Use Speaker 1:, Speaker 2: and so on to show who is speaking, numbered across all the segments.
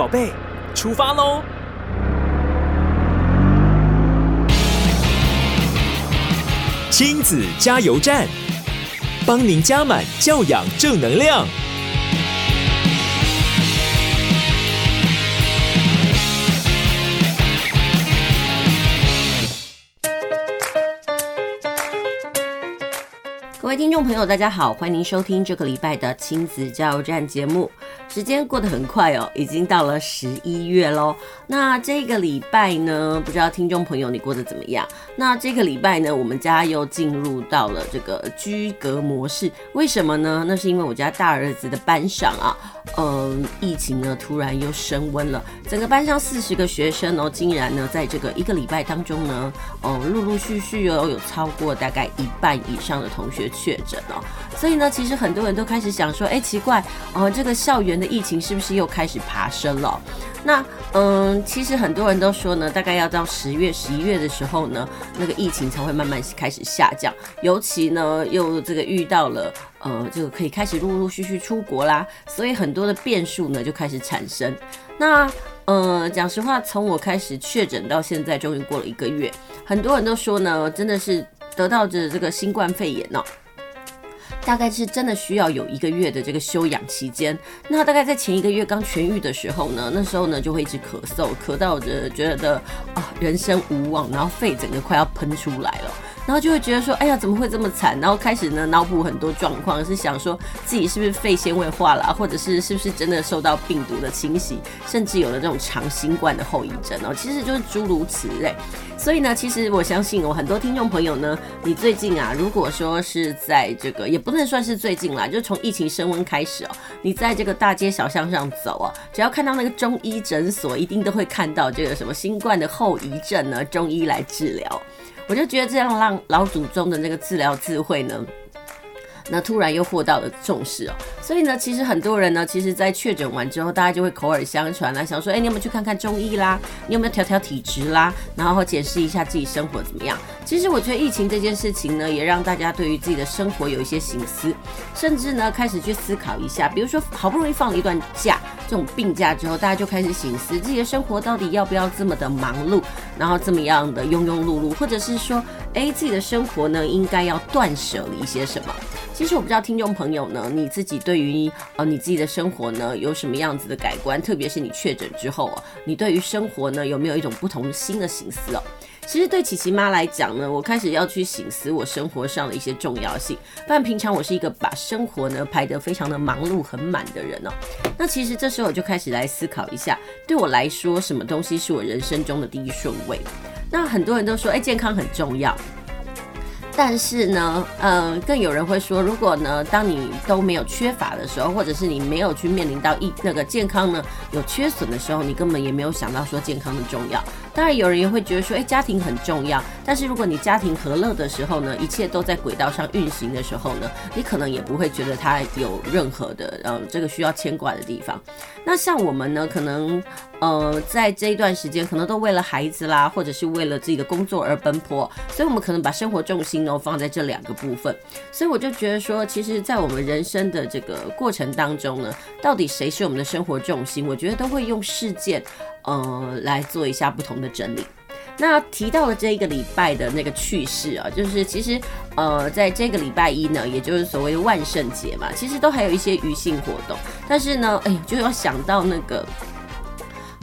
Speaker 1: 宝贝，出发喽！亲子加油站，帮您加满教养正能量。
Speaker 2: 各位听众朋友，大家好，欢迎收听这个礼拜的亲子加油站节目。时间过得很快哦，已经到了十一月喽。那这个礼拜呢，不知道听众朋友你过得怎么样？那这个礼拜呢，我们家又进入到了这个居隔模式。为什么呢？那是因为我家大儿子的班上啊，嗯、疫情呢突然又升温了，整个班上四十个学生哦，竟然呢在这个一个礼拜当中呢，哦，陆陆续续哦有超过大概一半以上的同学确诊哦。所以呢，其实很多人都开始想说，哎，奇怪，哦，这个校园的疫情是不是又开始爬升了？那，嗯，其实很多人都说呢，大概要到十月、十一月的时候呢，那个疫情才会慢慢开始下降。尤其呢，又这个遇到了，呃，这个可以开始陆陆续续出国啦，所以很多的变数呢就开始产生。那，呃，讲实话，从我开始确诊到现在，终于过了一个月，很多人都说呢，真的是得到着这个新冠肺炎哦。大概是真的需要有一个月的这个休养期间。那大概在前一个月刚痊愈的时候呢，那时候呢就会一直咳嗽，咳到我觉得觉得啊人生无望，然后肺整个快要喷出来了，然后就会觉得说，哎呀怎么会这么惨？然后开始呢脑补很多状况，是想说自己是不是肺纤维化了，或者是是不是真的受到病毒的侵袭，甚至有了这种长新冠的后遗症哦，其实就是诸如此类。所以呢，其实我相信我很多听众朋友呢，你最近啊，如果说是在这个，也不能算是最近啦，就从疫情升温开始哦，你在这个大街小巷上走啊，只要看到那个中医诊所，一定都会看到这个什么新冠的后遗症呢，中医来治疗。我就觉得这样让老祖宗的那个治疗智慧呢。那突然又获到了重视哦，所以呢，其实很多人呢，其实在确诊完之后，大家就会口耳相传啦，想说，哎，你有没有去看看中医啦？你有没有调调体质啦？然后检视一下自己生活怎么样？其实我觉得疫情这件事情呢，也让大家对于自己的生活有一些省思，甚至呢，开始去思考一下，比如说好不容易放了一段假，这种病假之后，大家就开始醒思自己的生活到底要不要这么的忙碌，然后这么样的庸庸碌碌，或者是说，哎，自己的生活呢，应该要断舍离一些什么？其实我不知道听众朋友呢，你自己对于呃你自己的生活呢有什么样子的改观？特别是你确诊之后啊，你对于生活呢有没有一种不同新的省思哦？其实对琪琪妈来讲呢，我开始要去省思我生活上的一些重要性。不然平常我是一个把生活呢排得非常的忙碌很满的人哦。那其实这时候我就开始来思考一下，对我来说什么东西是我人生中的第一顺位？那很多人都说，哎，健康很重要。但是呢，嗯、呃，更有人会说，如果呢，当你都没有缺乏的时候，或者是你没有去面临到一那个健康呢有缺损的时候，你根本也没有想到说健康的重要。当然，有人也会觉得说，哎，家庭很重要。但是如果你家庭和乐的时候呢，一切都在轨道上运行的时候呢，你可能也不会觉得它有任何的呃这个需要牵挂的地方。那像我们呢，可能呃在这一段时间，可能都为了孩子啦，或者是为了自己的工作而奔波，所以我们可能把生活重心呢放在这两个部分。所以我就觉得说，其实，在我们人生的这个过程当中呢，到底谁是我们的生活重心？我觉得都会用事件。呃，来做一下不同的整理。那提到了这一个礼拜的那个趣事啊，就是其实呃，在这个礼拜一呢，也就是所谓的万圣节嘛，其实都还有一些余兴活动。但是呢，哎，就要想到那个。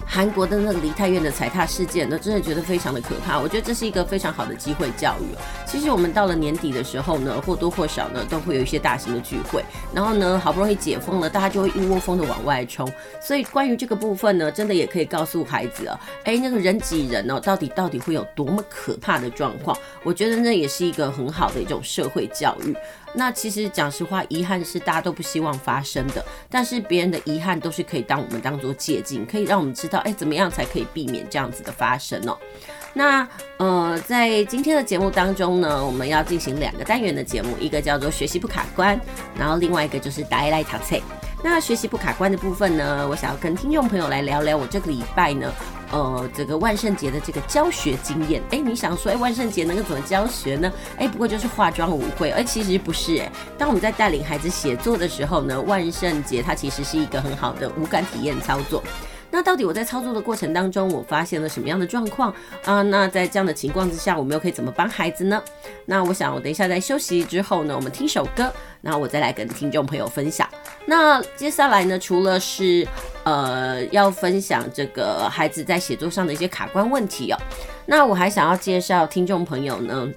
Speaker 2: 韩国的那个梨泰院的踩踏事件，呢，真的觉得非常的可怕。我觉得这是一个非常好的机会教育。其实我们到了年底的时候呢，或多或少呢，都会有一些大型的聚会。然后呢，好不容易解封了，大家就会一窝蜂的往外冲。所以关于这个部分呢，真的也可以告诉孩子啊，哎，那个人挤人哦，到底到底会有多么可怕的状况？我觉得那也是一个很好的一种社会教育。那其实讲实话，遗憾是大家都不希望发生的，但是别人的遗憾都是可以当我们当做借镜，可以让我们知道，哎，怎么样才可以避免这样子的发生哦。那呃，在今天的节目当中呢，我们要进行两个单元的节目，一个叫做学习不卡关，然后另外一个就是带来读册。那学习不卡关的部分呢，我想要跟听众朋友来聊聊我这个礼拜呢。呃，这个万圣节的这个教学经验，哎，你想说，哎，万圣节能够怎么教学呢？哎，不过就是化妆舞会，哎，其实不是，哎，当我们在带领孩子写作的时候呢，万圣节它其实是一个很好的五感体验操作。那到底我在操作的过程当中，我发现了什么样的状况啊？那在这样的情况之下，我们又可以怎么帮孩子呢？那我想，我等一下在休息之后呢，我们听首歌，然后我再来跟听众朋友分享。那接下来呢，除了是呃要分享这个孩子在写作上的一些卡关问题哦，那我还想要介绍听众朋友呢。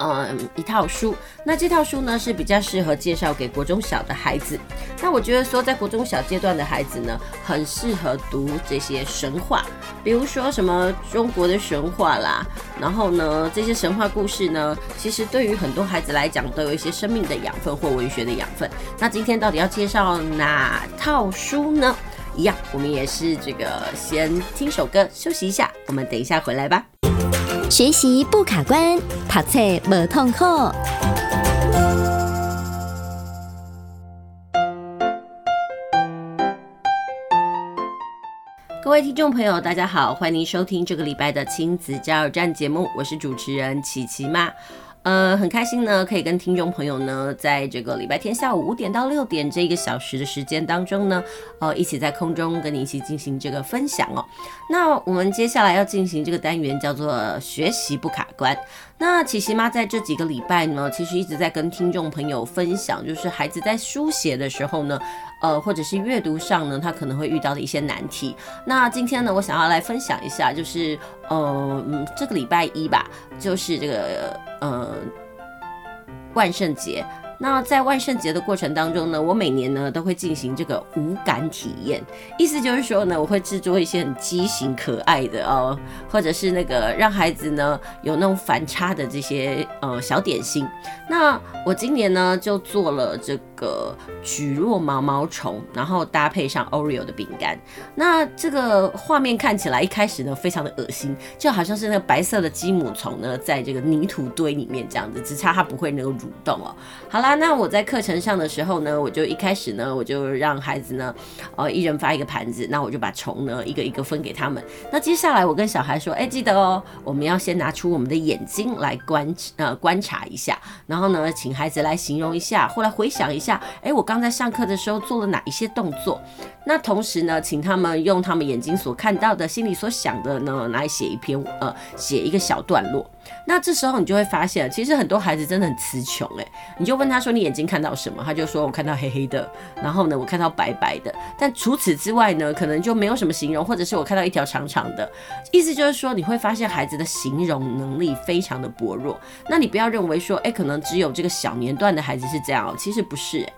Speaker 2: 嗯，一套书，那这套书呢是比较适合介绍给国中小的孩子。那我觉得说，在国中小阶段的孩子呢，很适合读这些神话，比如说什么中国的神话啦。然后呢，这些神话故事呢，其实对于很多孩子来讲，都有一些生命的养分或文学的养分。那今天到底要介绍哪套书呢？一样，我们也是这个先听首歌休息一下，我们等一下回来吧。
Speaker 3: 学习不卡关，读册无痛苦。
Speaker 2: 各位听众朋友，大家好，欢迎收听这个礼拜的亲子加油站节目，我是主持人琪琪妈。呃，很开心呢，可以跟听众朋友呢，在这个礼拜天下午五点到六点这一个小时的时间当中呢，呃，一起在空中跟你一起进行这个分享哦。那我们接下来要进行这个单元叫做学习不卡关。那琪琪妈在这几个礼拜呢，其实一直在跟听众朋友分享，就是孩子在书写的时候呢，呃，或者是阅读上呢，他可能会遇到的一些难题。那今天呢，我想要来分享一下，就是，呃，嗯，这个礼拜一吧，就是这个，呃，万圣节。那在万圣节的过程当中呢，我每年呢都会进行这个无感体验，意思就是说呢，我会制作一些很畸形可爱的哦，或者是那个让孩子呢有那种反差的这些呃小点心。那我今年呢就做了这个蒟蒻毛毛虫，然后搭配上 Oreo 的饼干。那这个画面看起来一开始呢非常的恶心，就好像是那个白色的鸡母虫呢在这个泥土堆里面这样子，只差它不会那个蠕动哦。好啦。那我在课程上的时候呢，我就一开始呢，我就让孩子呢，呃，一人发一个盘子，那我就把虫呢一个一个分给他们。那接下来我跟小孩说，哎，记得哦，我们要先拿出我们的眼睛来观呃观察一下，然后呢，请孩子来形容一下，后来回想一下，哎，我刚在上课的时候做了哪一些动作。那同时呢，请他们用他们眼睛所看到的、心里所想的呢，来写一篇呃，写一个小段落。那这时候你就会发现，其实很多孩子真的很词穷诶，你就问他说：“你眼睛看到什么？”他就说：“我看到黑黑的。”然后呢，我看到白白的。但除此之外呢，可能就没有什么形容，或者是我看到一条长长的。意思就是说，你会发现孩子的形容能力非常的薄弱。那你不要认为说，哎，可能只有这个小年段的孩子是这样哦，其实不是。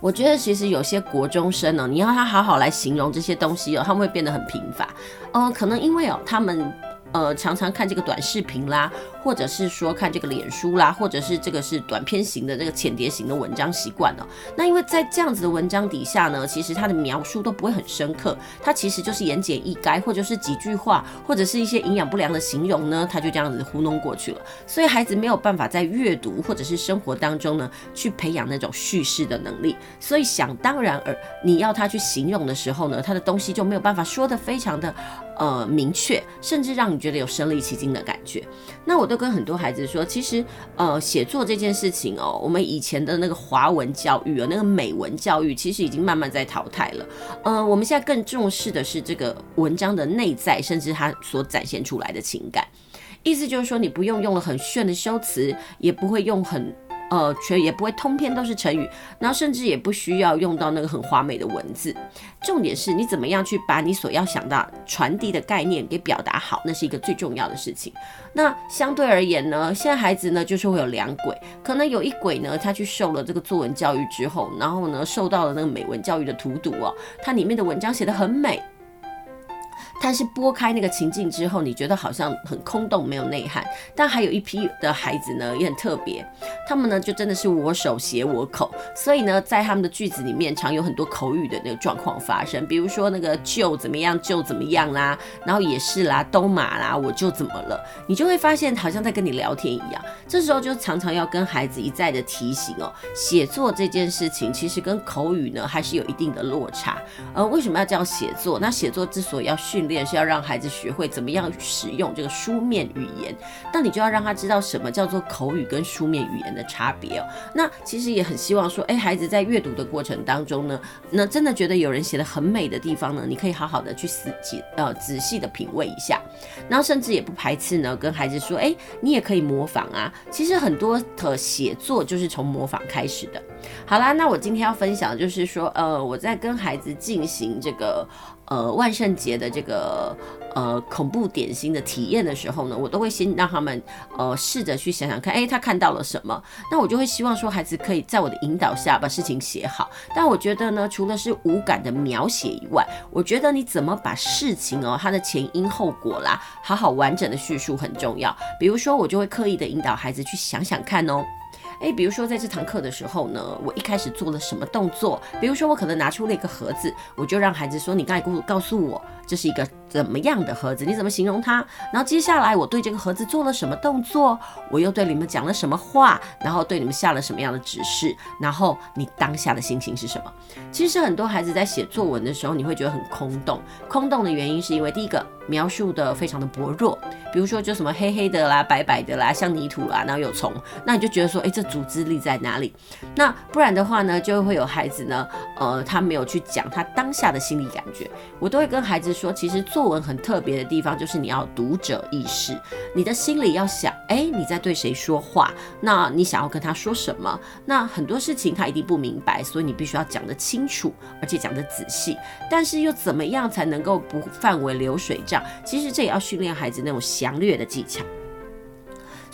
Speaker 2: 我觉得其实有些国中生呢，你要他好好来形容这些东西哦，他们会变得很贫乏。嗯，可能因为哦，他们。呃，常常看这个短视频啦，或者是说看这个脸书啦，或者是这个是短篇型的这个浅碟型的文章习惯了。那因为在这样子的文章底下呢，其实它的描述都不会很深刻，它其实就是言简意赅，或者是几句话，或者是一些营养不良的形容呢，他就这样子糊弄过去了。所以孩子没有办法在阅读或者是生活当中呢，去培养那种叙事的能力。所以想当然尔，你要他去形容的时候呢，他的东西就没有办法说得非常的。呃，明确，甚至让你觉得有身临其境的感觉。那我都跟很多孩子说，其实，呃，写作这件事情哦，我们以前的那个华文教育啊，那个美文教育，其实已经慢慢在淘汰了。呃，我们现在更重视的是这个文章的内在，甚至它所展现出来的情感。意思就是说，你不用用了很炫的修辞，也不会用很。呃，全也不会通篇都是成语，然后甚至也不需要用到那个很华美的文字。重点是你怎么样去把你所要想到传递的概念给表达好，那是一个最重要的事情。那相对而言呢，现在孩子呢就是会有两轨，可能有一轨呢，他去受了这个作文教育之后，然后呢受到了那个美文教育的荼毒哦，它里面的文章写得很美。但是拨开那个情境之后，你觉得好像很空洞，没有内涵。但还有一批的孩子呢，也很特别，他们呢就真的是我手写我口，所以呢，在他们的句子里面常有很多口语的那个状况发生，比如说那个就怎么样就怎么样啦，然后也是啦，都马啦，我就怎么了，你就会发现好像在跟你聊天一样。这时候就常常要跟孩子一再的提醒哦，写作这件事情其实跟口语呢还是有一定的落差。呃，为什么要叫写作？那写作之所以要训练。练是要让孩子学会怎么样使用这个书面语言，那你就要让他知道什么叫做口语跟书面语言的差别哦。那其实也很希望说，哎，孩子在阅读的过程当中呢，那真的觉得有人写的很美的地方呢，你可以好好的去仔细呃仔细的品味一下，然后甚至也不排斥呢，跟孩子说，哎，你也可以模仿啊。其实很多的写作就是从模仿开始的。好啦，那我今天要分享的就是说，呃，我在跟孩子进行这个。呃，万圣节的这个呃恐怖点心的体验的时候呢，我都会先让他们呃试着去想想看，哎，他看到了什么？那我就会希望说，孩子可以在我的引导下把事情写好。但我觉得呢，除了是五感的描写以外，我觉得你怎么把事情哦，它的前因后果啦，好好完整的叙述很重要。比如说，我就会刻意的引导孩子去想想看哦。诶，比如说在这堂课的时候呢，我一开始做了什么动作？比如说我可能拿出了一个盒子，我就让孩子说：“你刚才告告诉我。”这是一个怎么样的盒子？你怎么形容它？然后接下来我对这个盒子做了什么动作？我又对你们讲了什么话？然后对你们下了什么样的指示？然后你当下的心情是什么？其实很多孩子在写作文的时候，你会觉得很空洞。空洞的原因是因为第一个描述的非常的薄弱，比如说就什么黑黑的啦、白白的啦、像泥土啦，然后有虫，那你就觉得说，哎，这组织力在哪里？那不然的话呢，就会有孩子呢，呃，他没有去讲他当下的心理感觉。我都会跟孩子说，其实作文很特别的地方就是你要读者意识，你的心里要想，哎，你在对谁说话？那你想要跟他说什么？那很多事情他一定不明白，所以你必须要讲得清楚，而且讲得仔细。但是又怎么样才能够不范围流水账？其实这也要训练孩子那种详略的技巧。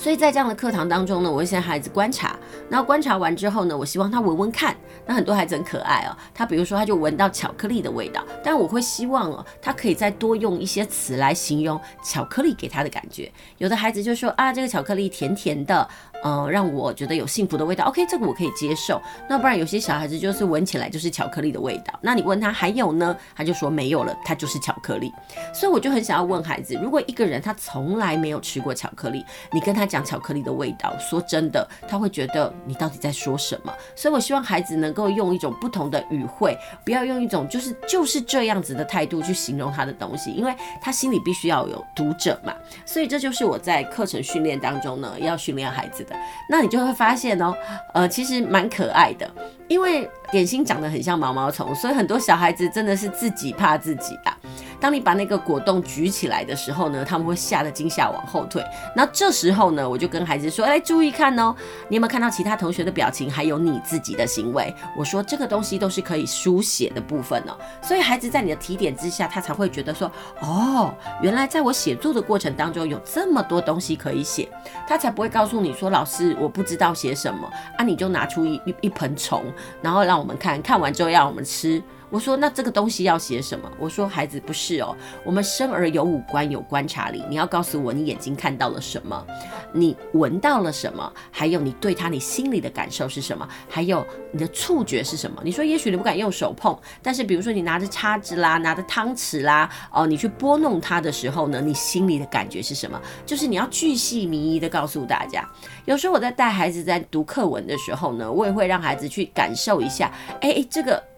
Speaker 2: 所以在这样的课堂当中呢，我会先孩子观察，那观察完之后呢，我希望他闻闻看。那很多孩子很可爱哦，他比如说他就闻到巧克力的味道，但我会希望哦，他可以再多用一些词来形容巧克力给他的感觉。有的孩子就说啊，这个巧克力甜甜的。呃，让我觉得有幸福的味道。OK，这个我可以接受。那不然有些小孩子就是闻起来就是巧克力的味道。那你问他还有呢？他就说没有了，他就是巧克力。所以我就很想要问孩子，如果一个人他从来没有吃过巧克力，你跟他讲巧克力的味道，说真的，他会觉得你到底在说什么？所以我希望孩子能够用一种不同的语汇，不要用一种就是就是这样子的态度去形容他的东西，因为他心里必须要有读者嘛。所以这就是我在课程训练当中呢，要训练孩子那你就会发现哦，呃，其实蛮可爱的，因为点心长得很像毛毛虫，所以很多小孩子真的是自己怕自己啊。当你把那个果冻举起来的时候呢，他们会吓得惊吓往后退。那这时候呢，我就跟孩子说：“哎，注意看哦，你有没有看到其他同学的表情，还有你自己的行为？”我说这个东西都是可以书写的部分哦。所以孩子在你的提点之下，他才会觉得说：“哦，原来在我写作的过程当中有这么多东西可以写。”他才不会告诉你说：“老师，我不知道写什么啊！”你就拿出一一一盆虫，然后让我们看看完之后要我们吃。我说，那这个东西要写什么？我说，孩子不是哦，我们生而有五官，有观察力。你要告诉我，你眼睛看到了什么？你闻到了什么？还有你对他，你心里的感受是什么？还有你的触觉是什么？你说，也许你不敢用手碰，但是比如说你拿着叉子啦，拿着汤匙啦，哦，你去拨弄它的时候呢，你心里的感觉是什么？就是你要巨细靡遗的告诉大家。有时候我在带孩子在读课文的时候呢，我也会让孩子去感受一下，哎，这个。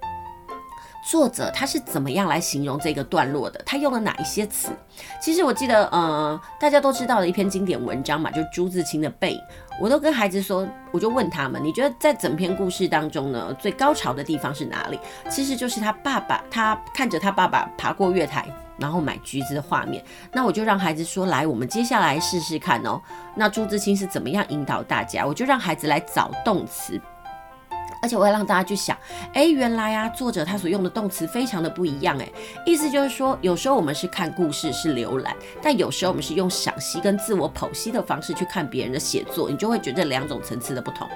Speaker 2: 作者他是怎么样来形容这个段落的？他用了哪一些词？其实我记得，呃，大家都知道的一篇经典文章嘛，就朱自清的《背影》。我都跟孩子说，我就问他们，你觉得在整篇故事当中呢，最高潮的地方是哪里？其实就是他爸爸，他看着他爸爸爬过月台，然后买橘子的画面。那我就让孩子说，来，我们接下来试试看哦。那朱自清是怎么样引导大家？我就让孩子来找动词。而且我会让大家去想，哎，原来啊，作者他所用的动词非常的不一样，哎，意思就是说，有时候我们是看故事是浏览，但有时候我们是用赏析跟自我剖析的方式去看别人的写作，你就会觉得两种层次的不同，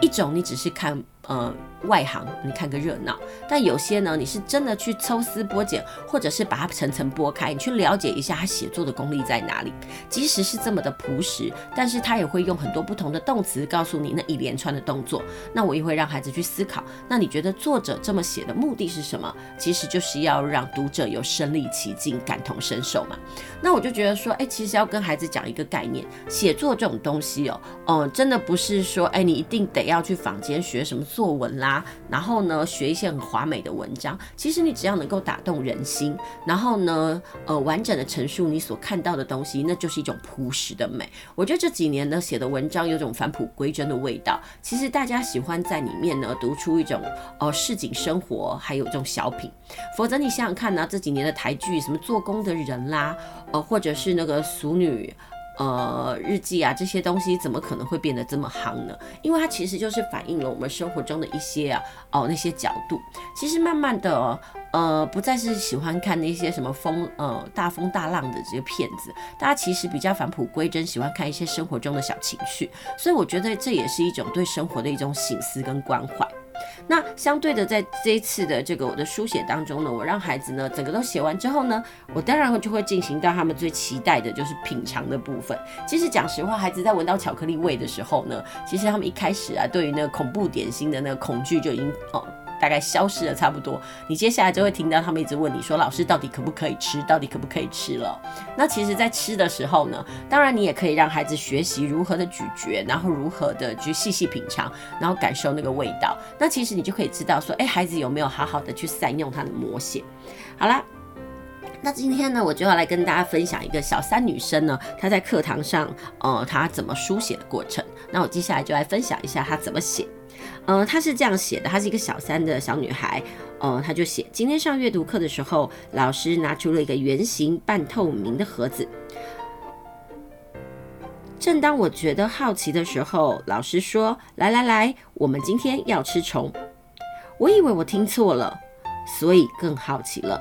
Speaker 2: 一种你只是看。呃，外行你看个热闹，但有些呢，你是真的去抽丝剥茧，或者是把它层层剥开，你去了解一下他写作的功力在哪里。即使是这么的朴实，但是他也会用很多不同的动词告诉你那一连串的动作。那我也会让孩子去思考。那你觉得作者这么写的目的是什么？其实就是要让读者有身临其境、感同身受嘛。那我就觉得说，哎，其实要跟孩子讲一个概念，写作这种东西哦，嗯，真的不是说，哎，你一定得要去坊间学什么作文啦，然后呢，学一些很华美的文章。其实你只要能够打动人心，然后呢，呃，完整的陈述你所看到的东西，那就是一种朴实的美。我觉得这几年呢写的文章有种返璞归真的味道。其实大家喜欢在里面呢读出一种哦市井生活，还有这种小品。否则你想想看呢，这几年的台剧，什么做工的人啦，呃，或者是那个俗女。呃，日记啊，这些东西怎么可能会变得这么夯呢？因为它其实就是反映了我们生活中的一些啊，哦，那些角度。其实慢慢的，呃，不再是喜欢看那些什么风，呃，大风大浪的这个片子，大家其实比较返璞归真，喜欢看一些生活中的小情绪。所以我觉得这也是一种对生活的一种省思跟关怀。那相对的，在这一次的这个我的书写当中呢，我让孩子呢整个都写完之后呢，我当然就会进行到他们最期待的就是品尝的部分。其实讲实话，孩子在闻到巧克力味的时候呢，其实他们一开始啊，对于那个恐怖点心的那个恐惧就已经哦。大概消失的差不多，你接下来就会听到他们一直问你说：“老师到底可不可以吃？到底可不可以吃了？”那其实，在吃的时候呢，当然你也可以让孩子学习如何的咀嚼，然后如何的去细细品尝，然后感受那个味道。那其实你就可以知道说，哎，孩子有没有好好的去善用他的魔血？好啦，那今天呢，我就要来跟大家分享一个小三女生呢，她在课堂上，呃，她怎么书写的过程。那我接下来就来分享一下她怎么写。呃，她是这样写的，她是一个小三的小女孩。呃，她就写：今天上阅读课的时候，老师拿出了一个圆形半透明的盒子。正当我觉得好奇的时候，老师说：“来来来，我们今天要吃虫。”我以为我听错了，所以更好奇了。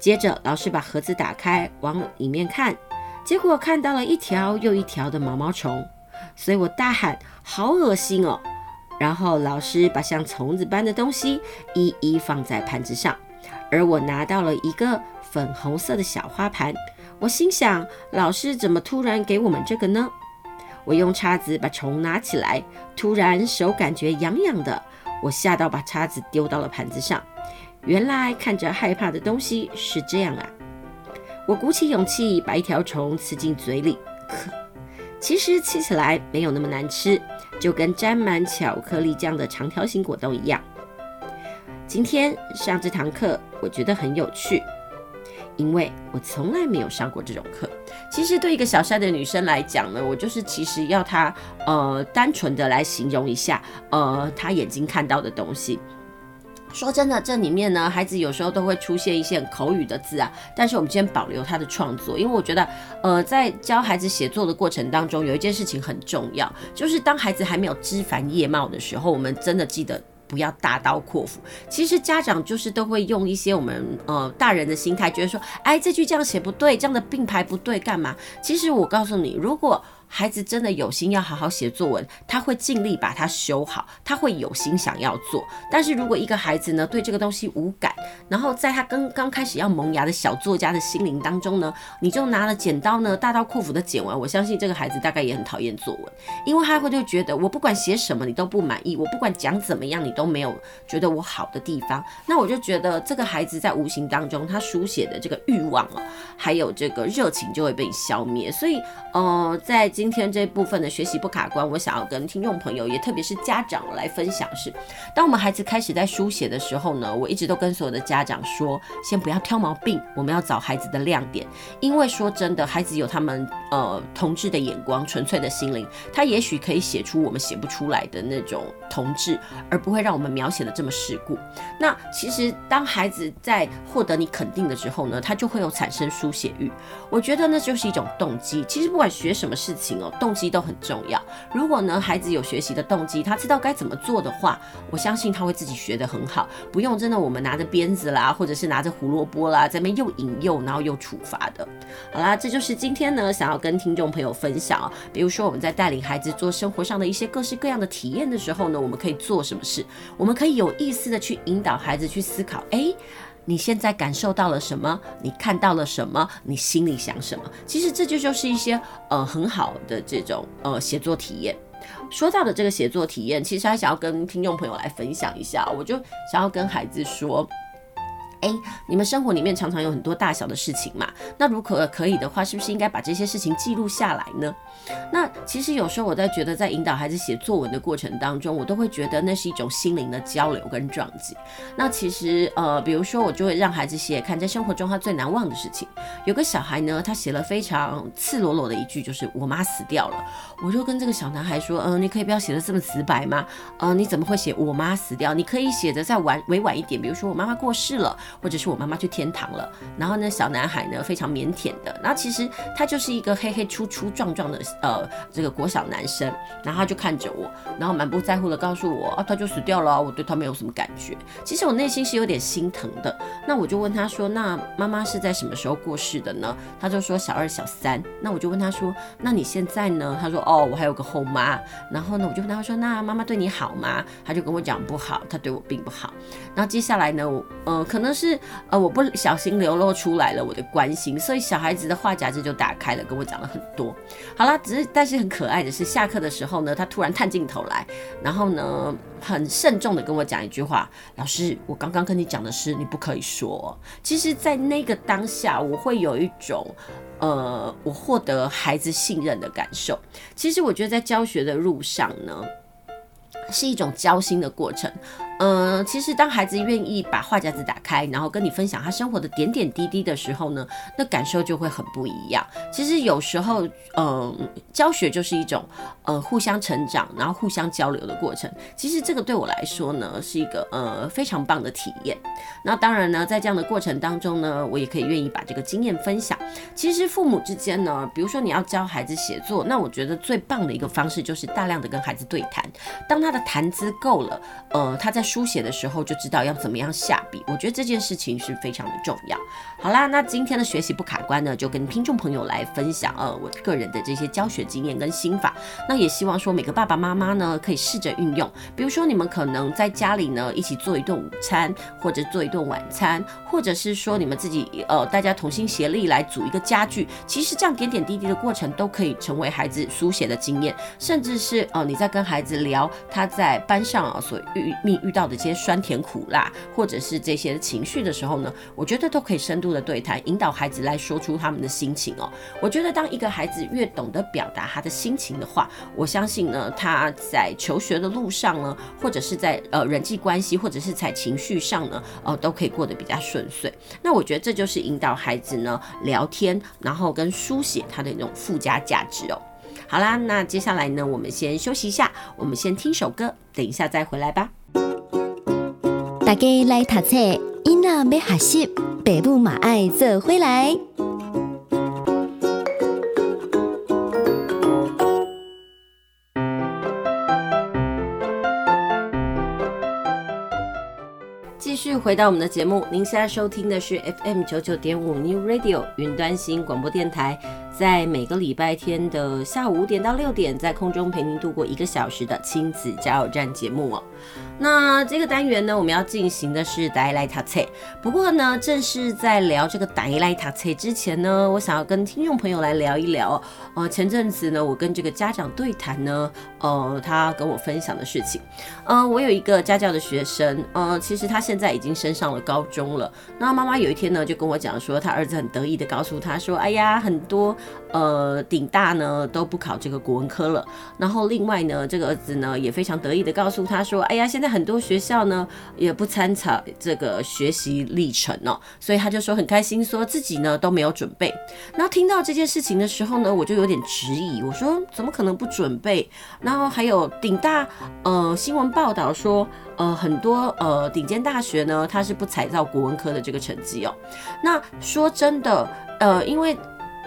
Speaker 2: 接着，老师把盒子打开，往里面看，结果看到了一条又一条的毛毛虫，所以我大喊：“好恶心哦！”然后老师把像虫子般的东西一一放在盘子上，而我拿到了一个粉红色的小花盘。我心想，老师怎么突然给我们这个呢？我用叉子把虫拿起来，突然手感觉痒痒的，我吓到把叉子丢到了盘子上。原来看着害怕的东西是这样啊！我鼓起勇气把一条虫吃进嘴里，可。其实吃起来没有那么难吃，就跟沾满巧克力酱的长条形果冻一样。今天上这堂课，我觉得很有趣，因为我从来没有上过这种课。其实对一个小帅的女生来讲呢，我就是其实要她呃单纯的来形容一下呃她眼睛看到的东西。说真的，这里面呢，孩子有时候都会出现一些口语的字啊。但是我们今天保留他的创作，因为我觉得，呃，在教孩子写作的过程当中，有一件事情很重要，就是当孩子还没有枝繁叶茂的时候，我们真的记得不要大刀阔斧。其实家长就是都会用一些我们呃大人的心态，觉得说，哎，这句这样写不对，这样的并排不对，干嘛？其实我告诉你，如果孩子真的有心要好好写作文，他会尽力把它修好，他会有心想要做。但是如果一个孩子呢，对这个东西无感，然后在他刚刚开始要萌芽的小作家的心灵当中呢，你就拿了剪刀呢，大刀阔斧的剪完，我相信这个孩子大概也很讨厌作文，因为他会就觉得我不管写什么你都不满意，我不管讲怎么样你都没有觉得我好的地方。那我就觉得这个孩子在无形当中他书写的这个欲望啊，还有这个热情就会被消灭。所以，呃，在今天这部分的学习不卡关，我想要跟听众朋友，也特别是家长来分享是，当我们孩子开始在书写的时候呢，我一直都跟所有的家长说，先不要挑毛病，我们要找孩子的亮点，因为说真的，孩子有他们呃童稚的眼光，纯粹的心灵，他也许可以写出我们写不出来的那种童稚，而不会让我们描写的这么世故。那其实当孩子在获得你肯定的时候呢，他就会有产生书写欲，我觉得那就是一种动机。其实不管学什么事情。哦动机都很重要。如果呢，孩子有学习的动机，他知道该怎么做的话，我相信他会自己学得很好，不用真的我们拿着鞭子啦，或者是拿着胡萝卜啦，在那边又引诱，然后又处罚的。好啦，这就是今天呢，想要跟听众朋友分享啊。比如说我们在带领孩子做生活上的一些各式各样的体验的时候呢，我们可以做什么事？我们可以有意识的去引导孩子去思考，诶。你现在感受到了什么？你看到了什么？你心里想什么？其实这就就是一些呃很好的这种呃写作体验。说到的这个写作体验，其实还想要跟听众朋友来分享一下，我就想要跟孩子说。哎，你们生活里面常常有很多大小的事情嘛，那如果可以的话，是不是应该把这些事情记录下来呢？那其实有时候我在觉得，在引导孩子写作文的过程当中，我都会觉得那是一种心灵的交流跟撞击。那其实呃，比如说我就会让孩子写，看在生活中他最难忘的事情。有个小孩呢，他写了非常赤裸裸的一句，就是我妈死掉了。我就跟这个小男孩说，嗯、你可以不要写得这么直白吗？呃，你怎么会写我妈死掉？你可以写得再婉委婉一点，比如说我妈妈过世了。或者是我妈妈去天堂了，然后呢，小男孩呢非常腼腆的，然后其实他就是一个黑黑粗粗壮壮的呃这个国小男生，然后他就看着我，然后满不在乎的告诉我啊，他就死掉了，我对他没有什么感觉。其实我内心是有点心疼的。那我就问他说，那妈妈是在什么时候过世的呢？他就说小二小三。那我就问他说，那你现在呢？他说哦，我还有个后妈。然后呢，我就问他说，那妈妈对你好吗？他就跟我讲不好，他对我并不好。然后接下来呢，我呃可能是。呃，我不小心流露出来了我的关心，所以小孩子的话匣子就打开了，跟我讲了很多。好啦，只是但是很可爱的是，下课的时候呢，他突然探镜头来，然后呢，很慎重的跟我讲一句话：“老师，我刚刚跟你讲的是你不可以说。”其实，在那个当下，我会有一种呃，我获得孩子信任的感受。其实，我觉得在教学的路上呢，是一种交心的过程。嗯、其实当孩子愿意把话匣子打开，然后跟你分享他生活的点点滴滴的时候呢，那感受就会很不一样。其实有时候，嗯、教学就是一种呃互相成长，然后互相交流的过程。其实这个对我来说呢，是一个呃非常棒的体验。那当然呢，在这样的过程当中呢，我也可以愿意把这个经验分享。其实父母之间呢，比如说你要教孩子写作，那我觉得最棒的一个方式就是大量的跟孩子对谈。当他的谈资够了，呃，他在书写的时候就知道要怎么样下笔，我觉得这件事情是非常的重要。好啦，那今天的学习不卡关呢，就跟听众朋友来分享呃我个人的这些教学经验跟心法。那也希望说每个爸爸妈妈呢可以试着运用，比如说你们可能在家里呢一起做一顿午餐，或者做一顿晚餐，或者是说你们自己呃大家同心协力来组一个家具。其实这样点点滴滴的过程都可以成为孩子书写的经验，甚至是呃你在跟孩子聊他在班上啊所遇命遇。到的这些酸甜苦辣，或者是这些情绪的时候呢，我觉得都可以深度的对谈，引导孩子来说出他们的心情哦。我觉得当一个孩子越懂得表达他的心情的话，我相信呢，他在求学的路上呢，或者是在呃人际关系，或者是在情绪上呢，呃，都可以过得比较顺遂。那我觉得这就是引导孩子呢聊天，然后跟书写他的那种附加价值哦。好啦，那接下来呢，我们先休息一下，我们先听首歌，等一下再回来吧。
Speaker 3: 大家来读册，囡仔要学习，爸母嘛爱做回来。
Speaker 2: 继续回到我们的节目，您现在收听的是 FM 九九点五 New Radio 云端新广播电台。在每个礼拜天的下午五点到六点，在空中陪您度过一个小时的亲子加油站节目哦。那这个单元呢，我们要进行的是台语来读册。不过呢，正是在聊这个台语来读册之前呢，我想要跟听众朋友来聊一聊。呃，前阵子呢，我跟这个家长对谈呢，呃，他跟我分享的事情。呃，我有一个家教的学生，呃，其实他现在已经升上了高中了。那妈妈有一天呢，就跟我讲说，他儿子很得意的告诉他说：“哎呀，很多。”呃，顶大呢都不考这个国文科了。然后另外呢，这个儿子呢也非常得意的告诉他说：“哎呀，现在很多学校呢也不参考这个学习历程哦。”所以他就说很开心，说自己呢都没有准备。然后听到这件事情的时候呢，我就有点质疑，我说怎么可能不准备？然后还有顶大呃新闻报道说，呃很多呃顶尖大学呢，他是不采照国文科的这个成绩哦。那说真的，呃，因为。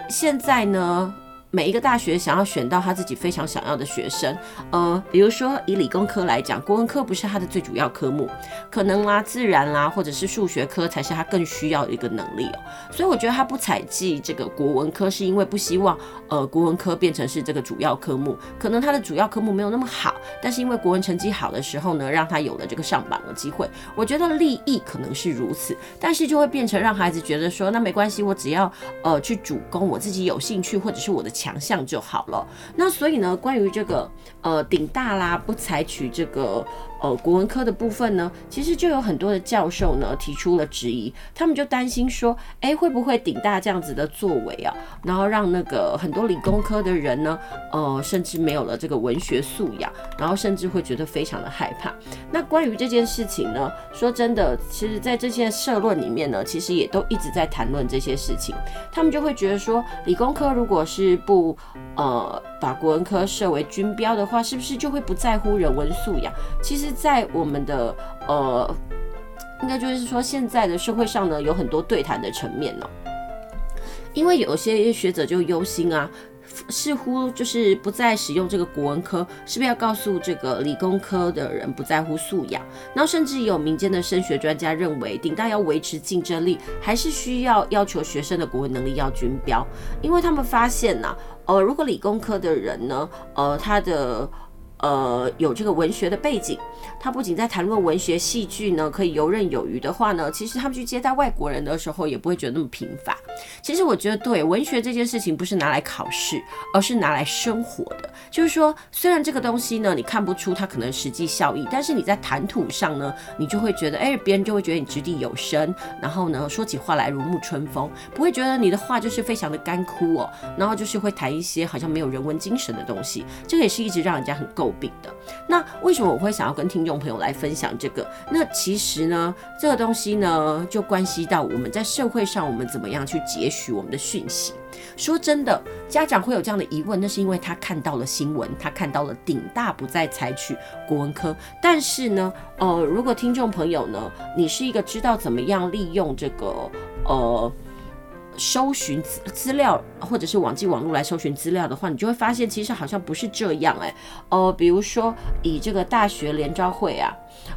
Speaker 2: 现在呢，每一个大学想要选到他自己非常想要的学生，呃，比如说以理工科来讲，国文科不是他的最主要科目，可能啦、自然啦，或者是数学科才是他更需要的一个能力哦。所以我觉得他不采计这个国文科，是因为不希望呃国文科变成是这个主要科目。可能他的主要科目没有那么好，但是因为国文成绩好的时候呢，让他有了这个上榜的机会。我觉得利益可能是如此，但是就会变成让孩子觉得说，那没关系，我只要呃去主攻我自己有兴趣或者是我的。强项就好了。那所以呢，关于这个呃顶大啦不采取这个呃国文科的部分呢，其实就有很多的教授呢提出了质疑，他们就担心说，哎，会不会顶大这样子的作为啊，然后让那个很多理工科的人呢，呃，甚至没有了这个文学素养，然后甚至会觉得非常的害怕。那关于这件事情呢，说真的，其实在这些社论里面呢，其实也都一直在谈论这些事情，他们就会觉得说，理工科如果是不呃把国文科设为军标的话，是不是就会不在乎人文素养？其实，在我们的呃，应该就是说，现在的社会上呢，有很多对谈的层面呢、因为有些学者就忧心啊。似乎就是不再使用这个国文科，是不是要告诉这个理工科的人不在乎素养？然后甚至有民间的升学专家认为，顶大要维持竞争力，还是需要要求学生的国文能力要均标，因为他们发现呐、呃，如果理工科的人呢，呃，他的。呃，有这个文学的背景，他不仅在谈论文学戏剧呢，可以游刃有余的话呢，其实他们去接待外国人的时候，也不会觉得那么贫乏。其实我觉得，对文学这件事情，不是拿来考试，而是拿来生活的。就是说，虽然这个东西呢，你看不出它可能实际效益，但是你在谈吐上呢，你就会觉得，哎，别人就会觉得你掷地有声，然后呢，说起话来如沐春风，不会觉得你的话就是非常的干枯哦，然后就是会谈一些好像没有人文精神的东西。这个也是一直让人家很诟。病的。那为什么我会想要跟听众朋友来分享这个？那其实呢，这个东西呢，就关系到我们在社会上，我们怎么样去截取我们的讯息。说真的，家长会有这样的疑问，那是因为他看到了新闻，他看到了顶大不再采取国文科。但是呢，呃，如果听众朋友呢，你是一个知道怎么样利用这个，呃。搜寻资资料，或者是网际网络来搜寻资料的话，你就会发现其实好像不是这样哎、欸。呃，比如说以这个大学联招会啊，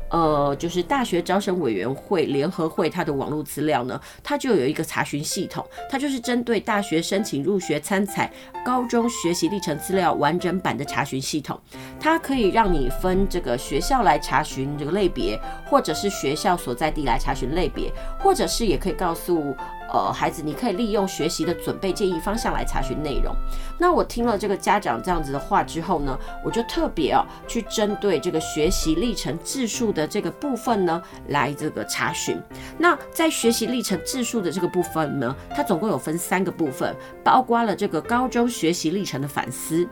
Speaker 2: 呃，就是大学招生委员会联合会它的网络资料呢，它就有一个查询系统，它就是针对大学申请入学参采高中学习历程资料完整版的查询系统，它可以让你分这个学校来查询这个类别，或者是学校所在地来查询类别，或者是也可以告诉。呃，孩子，你可以利用学习的准备建议方向来查询内容。那我听了这个家长这样子的话之后呢，我就特别啊去针对这个学习历程字数的这个部分呢来这个查询。那在学习历程字数的这个部分呢，它总共有分三个部分，包括了这个高中学习历程的反思，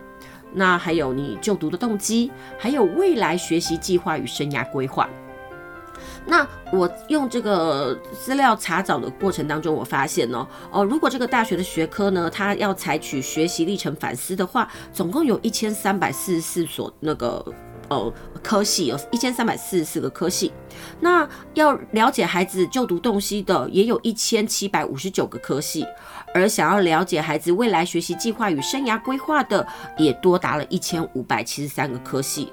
Speaker 2: 那还有你就读的动机，还有未来学习计划与生涯规划。那我用这个资料查找的过程当中，我发现呢，哦，如果这个大学的学科呢，它要采取学习历程反思的话，总共有一千三百四十四所那个呃科系，有一千三百四十四个科系。那要了解孩子就读动机的，也有一千七百五十九个科系，而想要了解孩子未来学习计划与生涯规划的，也多达了一千五百七十三个科系。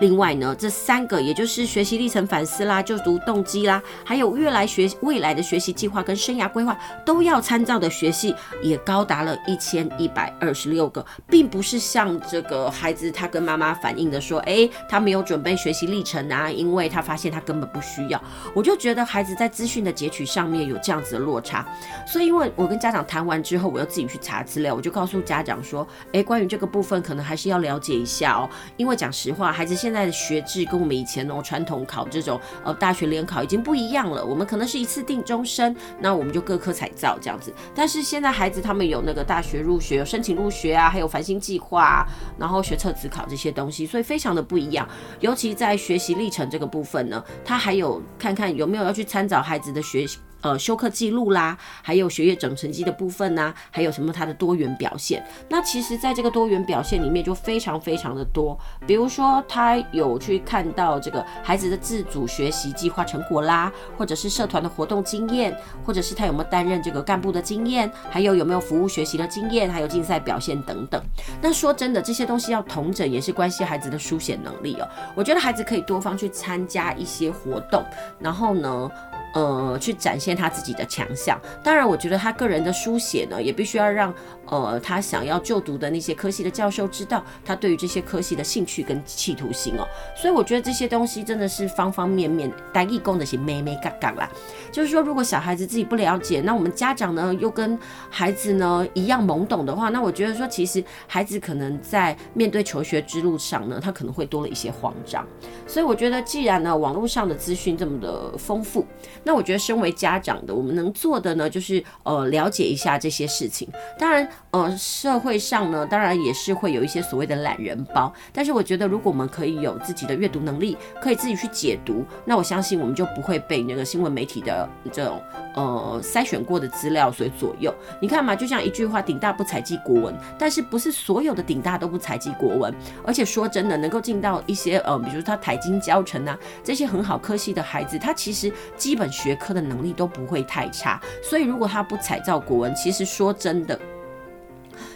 Speaker 2: 另外呢，这三个也就是学习历程反思啦、就读动机啦，还有未来学未来的学习计划跟生涯规划都要参照的学系，也高达了一千一百二十六个，并不是像这个孩子他跟妈妈反映的说，诶，他没有准备学习历程啊，因为他发现他根本不需要。我就觉得孩子在资讯的截取上面有这样子的落差，所以因为我跟家长谈谈完之后，我又自己去查资料，我就告诉家长说，诶，关于这个部分可能还是要了解一下哦，因为讲实话，孩子。现在的学制跟我们以前哦传统考这种呃大学联考已经不一样了。我们可能是一次定终身，那我们就各科采照这样子。但是现在孩子他们有那个大学入学，有申请入学啊，还有繁星计划，然后学测自考这些东西，所以非常的不一样。尤其在学习历程这个部分呢，他还有看看有没有要去参照孩子的学习。呃，修课记录啦，还有学业总成绩的部分呐、还有什么它的多元表现？那其实，在这个多元表现里面，就非常非常的多。比如说，他有去看到这个孩子的自主学习计划成果啦，或者是社团的活动经验，或者是他有没有担任这个干部的经验，还有有没有服务学习的经验，还有竞赛表现等等。那说真的，这些东西要统整，也是关系孩子的书写能力哦。我觉得孩子可以多方去参加一些活动，然后呢，呃，去展现他自己的强项。当然，我觉得他个人的书写呢，也必须要让呃他想要就读的那些科系的教授知道他对于这些科系的兴趣跟企图心哦。所以我觉得这些东西真的是方方面面，单义工的些咩咩嘎嘎啦。就是说，如果小孩子自己不了解，那我们家长呢又跟孩子呢一样懵懂的话，那我觉得说，其实孩子可能在面对求学之路上呢，他可能会多了一些慌张。所以我觉得，既然呢网络上的资讯这么的丰富，那我觉得，身为家长的，我们能做的呢，就是呃了解一下这些事情。当然，呃，社会上呢，当然也是会有一些所谓的懒人包。但是，我觉得，如果我们可以有自己的阅读能力，可以自己去解读，那我相信我们就不会被那个新闻媒体的这种呃筛选过的资料所左右。你看嘛，就像一句话，顶大不采集国文，但是不是所有的顶大都不采集国文。而且说真的，能够进到一些呃，比如他台经教成啊这些很好科系的孩子，他其实基本学科的能力都不会太差，所以如果他不采照国文，其实说真的，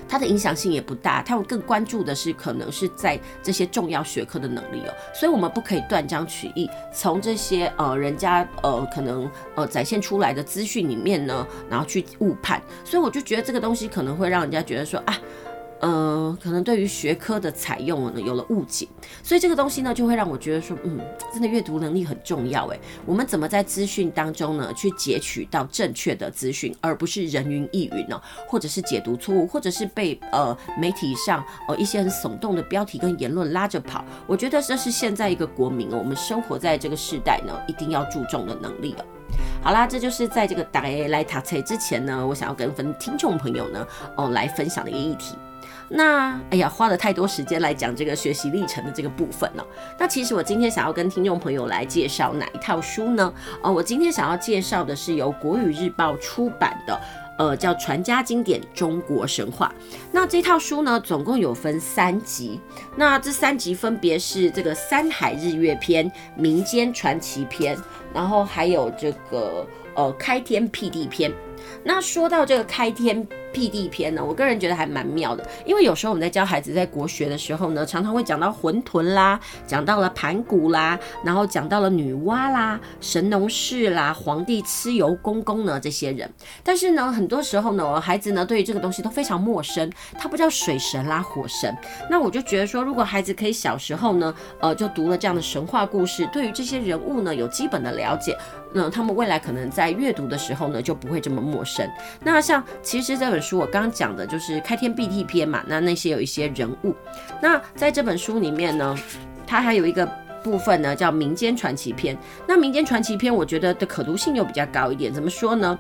Speaker 2: 他的影响性也不大。他们更关注的是，可能是在这些重要学科的能力哦。所以，我们不可以断章取义，从这些呃人家呃可能呃展现出来的资讯里面呢，然后去误判。所以，我就觉得这个东西可能会让人家觉得说啊。呃，可能对于学科的采用呢有了误解，所以这个东西呢就会让我觉得说，嗯，真的阅读能力很重要诶。我们怎么在资讯当中呢去截取到正确的资讯，而不是人云亦云呢？或者是解读错误，或者是被呃媒体上呃一些很耸动的标题跟言论拉着跑？我觉得这是现在一个国民，我们生活在这个时代呢一定要注重的能力哦。好啦，这就是在这个大家来读册之前呢，我想要跟分听众朋友呢哦来分享的一个议题。那哎呀，花了太多时间来讲这个学习历程的这个部分了。那其实我今天想要跟听众朋友来介绍哪一套书呢？呃，我今天想要介绍的是由国语日报出版的，呃，叫《传家经典中国神话》。那这套书呢，总共有分三集。那这三集分别是这个《山海日月篇》、《民间传奇篇》，然后还有这个呃《开天辟地篇》。那说到这个开天辟地篇呢，我个人觉得还蛮妙的，因为有时候我们在教孩子在国学的时候呢，常常会讲到浑沌啦，讲到了盘古啦，然后讲到了女娲啦、神农氏啦、黄帝蚩尤公公呢这些人，但是呢，很多时候呢，我孩子呢对于这个东西都非常陌生，他不叫水神啦、火神，那我就觉得说，如果孩子可以小时候呢，呃，就读了这样的神话故事，对于这些人物呢有基本的了解，那他们未来可能在阅读的时候呢就不会这么陌生。那像其实这本书我刚刚讲的就是开天辟地篇嘛，那那些有一些人物。那在这本书里面呢，它还有一个部分呢叫民间传奇篇。那民间传奇篇我觉得的可读性又比较高一点，怎么说呢？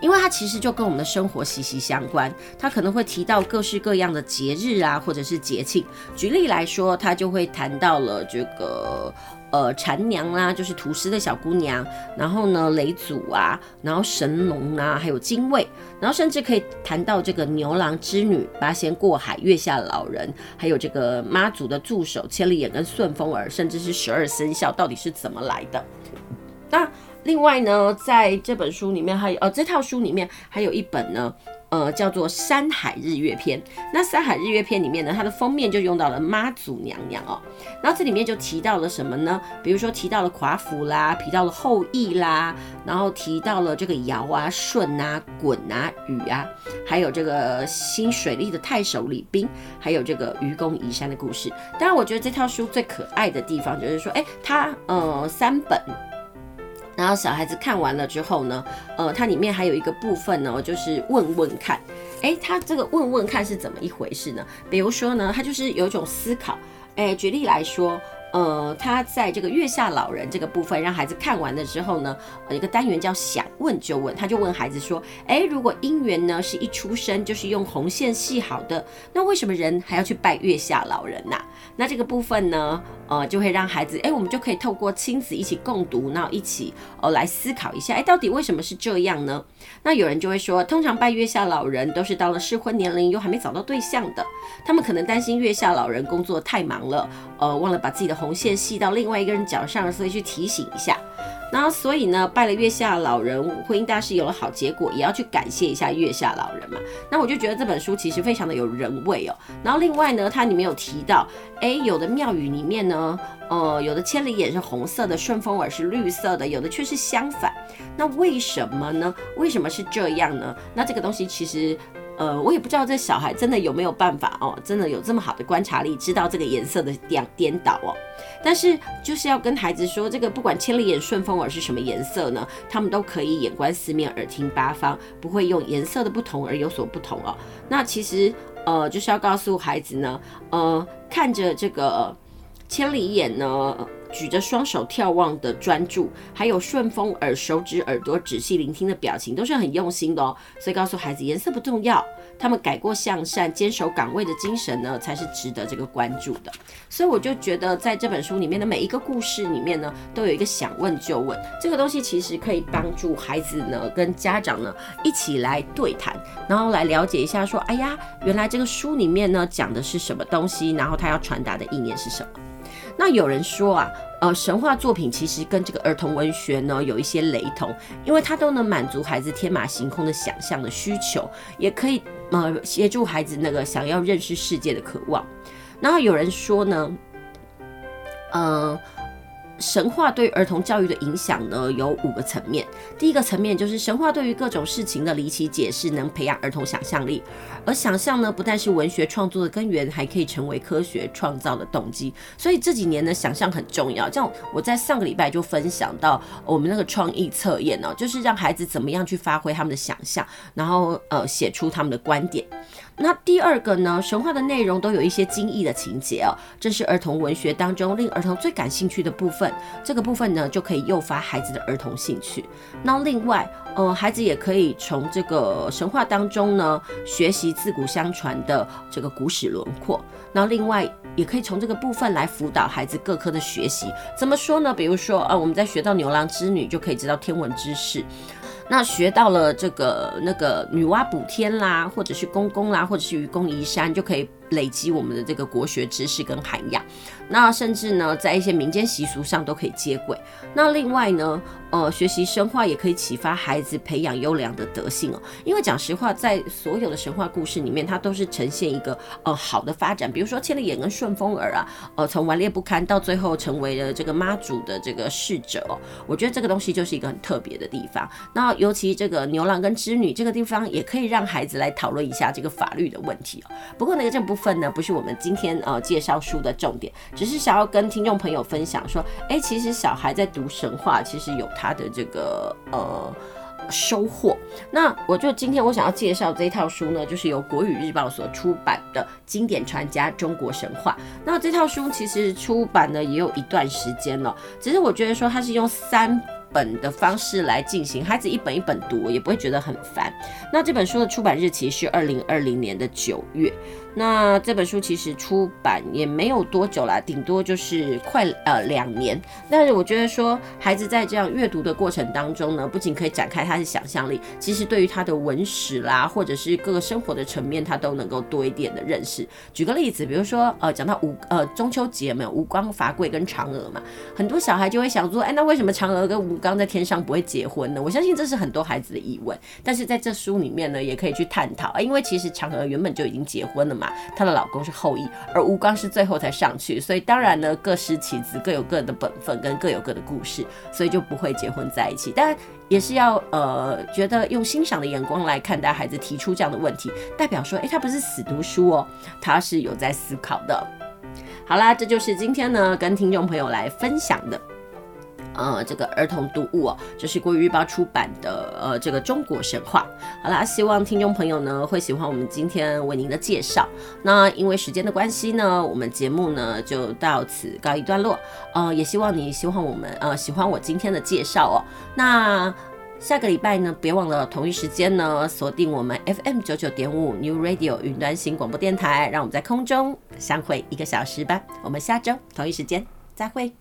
Speaker 2: 因为它其实就跟我们的生活息息相关，它可能会提到各式各样的节日啊，或者是节庆。举例来说，它就会谈到了这个。呃，蝉娘啦，就是吐丝的小姑娘，然后呢，雷祖啊，然后神龙啊，还有精卫，然后甚至可以谈到这个牛郎织女、八仙过海、月下老人，还有这个妈祖的助手千里眼跟顺风耳，甚至是十二生肖到底是怎么来的。那另外呢，在这本书里面还有，呃，这套书里面还有一本呢。呃，叫做《山海日月篇》。那《山海日月篇》里面呢，它的封面就用到了妈祖娘娘哦。然后这里面就提到了什么呢？比如说提到了夸父啦，提到了后羿啦，然后提到了这个尧啊、舜啊、鲧啊、禹啊，还有这个兴水利的太守李冰，还有这个愚公移山的故事。当然，我觉得这套书最可爱的地方就是说，哎，它呃三本。然后小孩子看完了之后呢，呃，它里面还有一个部分呢，就是问问看，诶，他这个问问看是怎么一回事呢？比如说呢，他就是有一种思考，诶，举例来说。呃，他在这个月下老人这个部分，让孩子看完了之后呢，呃，一个单元叫想问就问，他就问孩子说，哎，如果姻缘呢是一出生就是用红线系好的，那为什么人还要去拜月下老人呐？那这个部分呢，呃，就会让孩子，哎，我们就可以透过亲子一起共读，然后一起呃来思考一下，哎，到底为什么是这样呢？那有人就会说，通常拜月下老人都是到了适婚年龄又还没找到对象的，他们可能担心月下老人工作太忙了，呃，忘了把自己的红线系到另外一个人脚上，所以去提醒一下。那所以呢，拜了月下老人，婚姻大事有了好结果，也要去感谢一下月下老人嘛。那我就觉得这本书其实非常的有人味哦。然后另外呢，它里面有提到，哎，有的庙宇里面呢，呃，有的千里眼是红色的，顺风耳是绿色的，有的却是相反。那为什么呢？为什么是这样呢？那这个东西其实。呃，我也不知道这小孩真的有没有办法哦，真的有这么好的观察力，知道这个颜色的颠颠倒哦。但是就是要跟孩子说，这个不管千里眼、顺风耳是什么颜色呢，他们都可以眼观四面，耳听八方，不会用颜色的不同而有所不同哦。那其实呃，就是要告诉孩子呢，呃，看着这个千里眼呢。举着双手眺望的专注，还有顺风耳手指耳朵仔细聆听的表情，都是很用心的哦。所以告诉孩子，颜色不重要，他们改过向善、坚守岗位的精神呢，才是值得这个关注的。所以我就觉得，在这本书里面的每一个故事里面呢，都有一个想问就问，这个东西其实可以帮助孩子呢跟家长呢一起来对谈，然后来了解一下说，哎呀，原来这个书里面呢讲的是什么东西，然后他要传达的意念是什么。那有人说啊，呃，神话作品其实跟这个儿童文学呢有一些雷同，因为它都能满足孩子天马行空的想象的需求，也可以呃协助孩子那个想要认识世界的渴望。然后有人说呢，嗯、呃。神话对儿童教育的影响呢，有五个层面。第一个层面就是神话对于各种事情的离奇解释，能培养儿童想象力。而想象呢，不但是文学创作的根源，还可以成为科学创造的动机。所以这几年呢，想象很重要。这样我在上个礼拜就分享到我们那个创意测验呢，就是让孩子怎么样去发挥他们的想象，然后呃写出他们的观点。那第二个呢，神话的内容都有一些惊异的情节哦，这是儿童文学当中令儿童最感兴趣的部分。这个部分呢，就可以诱发孩子的儿童兴趣。那另外，呃，孩子也可以从这个神话当中呢，学习自古相传的这个古史轮廓。那另外，也可以从这个部分来辅导孩子各科的学习。怎么说呢？比如说，呃，我们在学到牛郎织女，就可以知道天文知识。那学到了这个那个女娲补天啦，或者是公公啦，或者是愚公移山，就可以累积我们的这个国学知识跟涵养。那甚至呢，在一些民间习俗上都可以接轨。那另外呢，呃，学习神话也可以启发孩子培养优良的德性哦。因为讲实话，在所有的神话故事里面，它都是呈现一个呃好的发展。比如说千里眼跟顺风耳啊，呃，从顽劣不堪到最后成为了这个妈祖的这个侍者哦。我觉得这个东西就是一个很特别的地方。那尤其这个牛郎跟织女这个地方，也可以让孩子来讨论一下这个法律的问题哦。不过那个这不分呢，不是我们今天呃介绍书的重点。只是想要跟听众朋友分享说，哎，其实小孩在读神话，其实有他的这个呃收获。那我就今天我想要介绍这一套书呢，就是由国语日报所出版的《经典传家中国神话》。那这套书其实出版呢也有一段时间了，只是我觉得说它是用三本的方式来进行，孩子一本一本读，也不会觉得很烦。那这本书的出版日期是二零二零年的九月。那这本书其实出版也没有多久啦，顶多就是快呃两年。但是我觉得说，孩子在这样阅读的过程当中呢，不仅可以展开他的想象力，其实对于他的文史啦，或者是各个生活的层面，他都能够多一点的认识。举个例子，比如说呃，讲到吴呃中秋节没有吴刚伐桂跟嫦娥嘛，很多小孩就会想说，哎，那为什么嫦娥跟吴刚在天上不会结婚呢？我相信这是很多孩子的疑问。但是在这书里面呢，也可以去探讨，因为其实嫦娥原本就已经结婚了嘛。她的老公是后羿，而吴刚是最后才上去，所以当然呢，各司其职，各有各的本分，跟各有各的故事，所以就不会结婚在一起。但也是要呃，觉得用欣赏的眼光来看待孩子提出这样的问题，代表说，诶，他不是死读书哦，他是有在思考的。好啦，这就是今天呢，跟听众朋友来分享的。呃，这个儿童读物哦，就是国语日报出版的呃，这个中国神话。好啦，希望听众朋友呢会喜欢我们今天为您的介绍。那因为时间的关系呢，我们节目呢就到此告一段落。呃，也希望你喜欢我们呃喜欢我今天的介绍哦。那下个礼拜呢，别忘了同一时间呢锁定我们 FM 九九点五 New Radio 云端新广播电台，让我们在空中相会一个小时吧。我们下周同一时间再会。